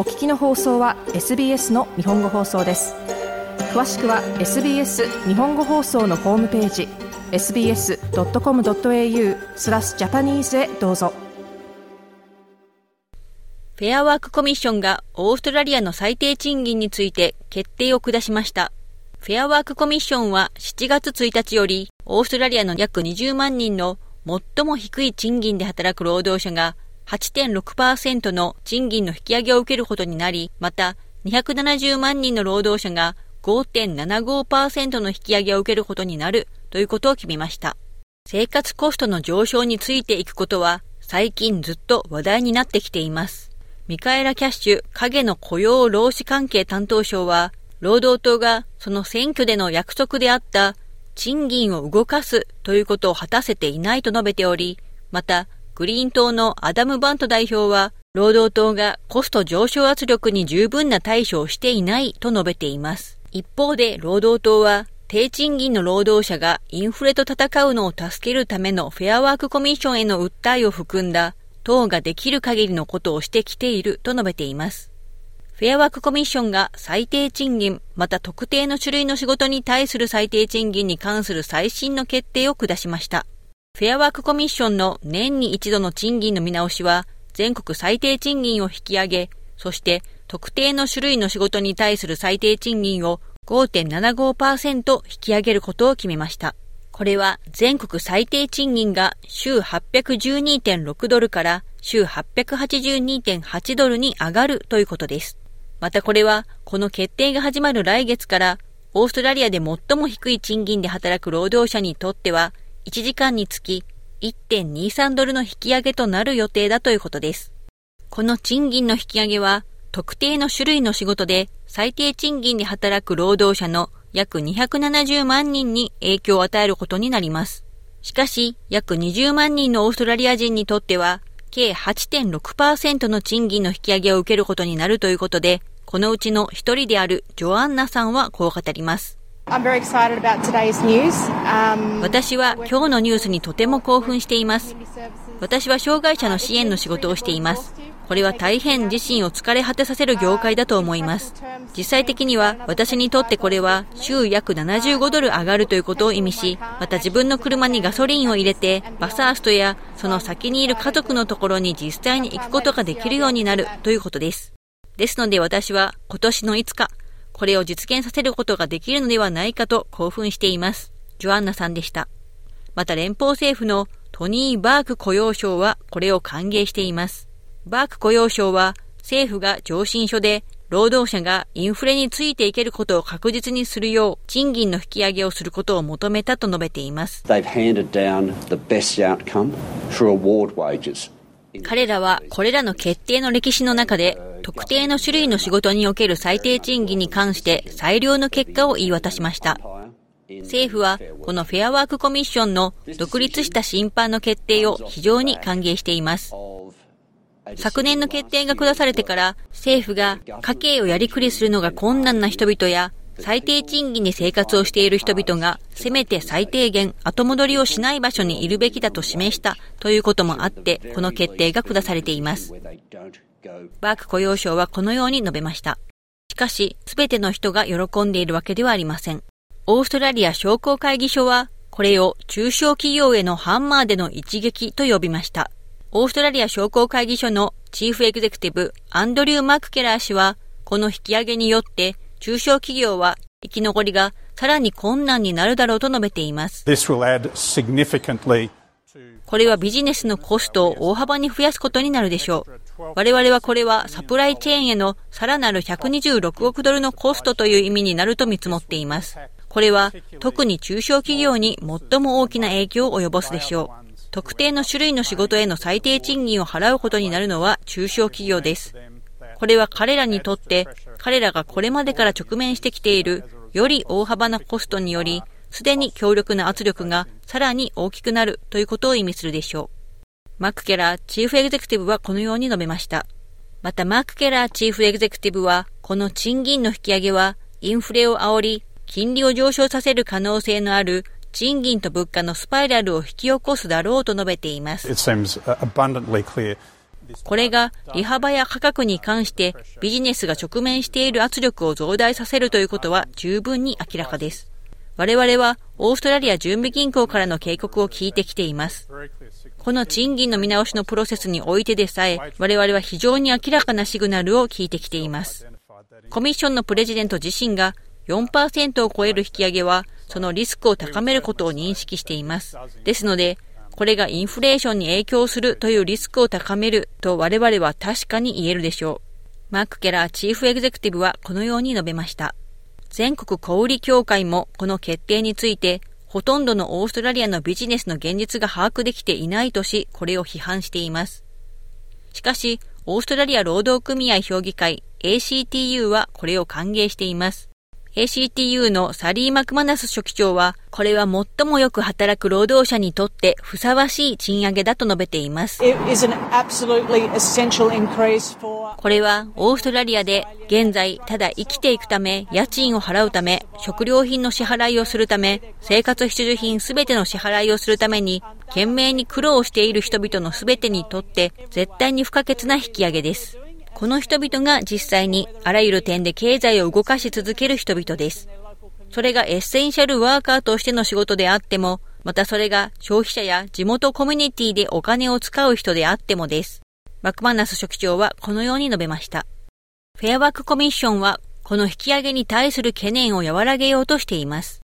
お聞きの放送は SBS の日本語放送です詳しくは SBS 日本語放送のホームページ sbs.com.au スラスジャパニーズへどうぞフェアワークコミッションがオーストラリアの最低賃金について決定を下しました。フェアワークコミッションは7月1日よりオーストラリアの約20万人の最も低い賃金で働く労働者が8.6%の賃金の引き上げを受けることになり、また270万人の労働者が5.75%の引き上げを受けることになるということを決めました。生活コストの上昇についていくことは最近ずっと話題になってきています。ミカエラ・キャッシュ影の雇用労使関係担当省は、労働党がその選挙での約束であった賃金を動かすということを果たせていないと述べており、また、グリーン党のアダム・バント代表は、労働党がコスト上昇圧力に十分な対処をしていないと述べています。一方で、労働党は、低賃金の労働者がインフレと戦うのを助けるためのフェアワークコミッションへの訴えを含んだ党ができる限りのことをしてきていると述べています。フェアワークコミッションが最低賃金、また特定の種類の仕事に対する最低賃金に関する最新の決定を下しました。フェアワークコミッションの年に一度の賃金の見直しは、全国最低賃金を引き上げ、そして特定の種類の仕事に対する最低賃金を5.75%引き上げることを決めました。これは全国最低賃金が週812.6ドルから週882.8ドルに上がるということです。またこれは、この決定が始まる来月から、オーストラリアで最も低い賃金で働く労働者にとっては、1時間につき1.23ドルの引き上げとなる予定だということです。この賃金の引き上げは、特定の種類の仕事で最低賃金で働く労働者の約270万人に影響を与えることになります。しかし、約20万人のオーストラリア人にとっては、計8.6%の賃金の引き上げを受けることになるということで、このうちの一人であるジョアンナさんはこう語ります。私は今日のニュースにとても興奮しています。私は障害者の支援の仕事をしています。これは大変自身を疲れ果てさせる業界だと思います。実際的には私にとってこれは週約75ドル上がるということを意味し、また自分の車にガソリンを入れてバサーストやその先にいる家族のところに実際に行くことができるようになるということです。ですので私は今年のいつか、これを実現させることができるのではないかと興奮しています。ジョアンナさんでした。また連邦政府のトニー・バーク雇用省はこれを歓迎しています。バーク雇用省は政府が上申書で労働者がインフレについていけることを確実にするよう賃金の引き上げをすることを求めたと述べています。彼らはこれらの決定の歴史の中で特定の種類の仕事における最低賃金に関して最良の結果を言い渡しました。政府はこのフェアワークコミッションの独立した審判の決定を非常に歓迎しています。昨年の決定が下されてから政府が家計をやりくりするのが困難な人々や最低賃金で生活をしている人々が、せめて最低限後戻りをしない場所にいるべきだと示したということもあって、この決定が下されています。バーク雇用省はこのように述べました。しかし、すべての人が喜んでいるわけではありません。オーストラリア商工会議所は、これを中小企業へのハンマーでの一撃と呼びました。オーストラリア商工会議所のチーフエグゼクティブ、アンドリュー・マクケラー氏は、この引き上げによって、中小企業は生き残りがさらに困難になるだろうと述べています。これはビジネスのコストを大幅に増やすことになるでしょう。我々はこれはサプライチェーンへのさらなる126億ドルのコストという意味になると見積もっています。これは特に中小企業に最も大きな影響を及ぼすでしょう。特定の種類の仕事への最低賃金を払うことになるのは中小企業です。これは彼らにとって彼らがこれまでから直面してきているより大幅なコストにより、すでに強力な圧力がさらに大きくなるということを意味するでしょう。マッケラーチーフエグゼクティブはこのように述べました。またマッケラーチーフエグゼクティブは、この賃金の引き上げは、インフレを煽り、金利を上昇させる可能性のある賃金と物価のスパイラルを引き起こすだろうと述べています。これが利幅や価格に関してビジネスが直面している圧力を増大させるということは十分に明らかです。我々はオーストラリア準備銀行からの警告を聞いてきています。この賃金の見直しのプロセスにおいてでさえ、我々は非常に明らかなシグナルを聞いてきています。コミッションのプレジデント自身が4%を超える引き上げは、そのリスクを高めることを認識しています。ですので、これがインフレーションに影響するというリスクを高めると我々は確かに言えるでしょう。マーク・ケラーチーフエグゼクティブはこのように述べました。全国小売協会もこの決定について、ほとんどのオーストラリアのビジネスの現実が把握できていないとし、これを批判しています。しかし、オーストラリア労働組合評議会 ACTU はこれを歓迎しています。ACTU のサリー・マクマナス書記長は、これは最もよく働く労働者にとってふさわしい賃上げだと述べています。これはオーストラリアで現在ただ生きていくため、家賃を払うため、食料品の支払いをするため、生活必需品すべての支払いをするために、懸命に苦労している人々のすべてにとって絶対に不可欠な引き上げです。この人々が実際にあらゆる点で経済を動かし続ける人々です。それがエッセンシャルワーカーとしての仕事であっても、またそれが消費者や地元コミュニティでお金を使う人であってもです。マクマナス書記長はこのように述べました。フェアワークコミッションはこの引き上げに対する懸念を和らげようとしています。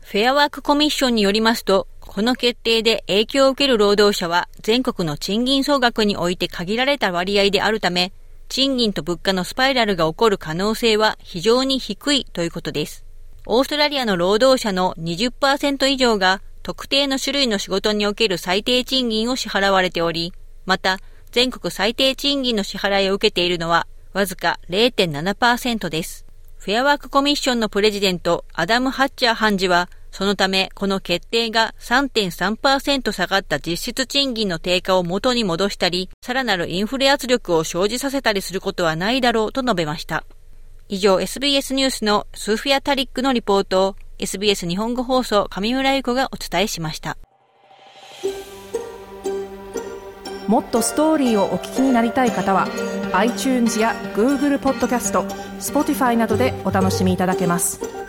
フェアワークコミッションによりますと、この決定で影響を受ける労働者は全国の賃金総額において限られた割合であるため、賃金と物価のスパイラルが起こる可能性は非常に低いということです。オーストラリアの労働者の20%以上が特定の種類の仕事における最低賃金を支払われており、また全国最低賃金の支払いを受けているのはわずか0.7%です。フェアワークコミッションのプレジデントアダム・ハッチャー判事はそのため、この決定が3.3%下がった実質賃金の低下を元に戻したり、さらなるインフレ圧力を生じさせたりすることはないだろうと述べました。以上、SBS ニュースのスーフィア・タリックのリポートを SBS 日本語放送上村ゆ子がお伝えしました。もっとストーリーをお聞きになりたい方は iTunes や Google ポッドキャスト Spotify などでお楽しみいただけます。